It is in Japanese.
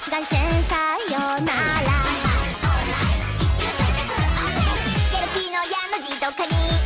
紫外線さよならやる気のやのじどかに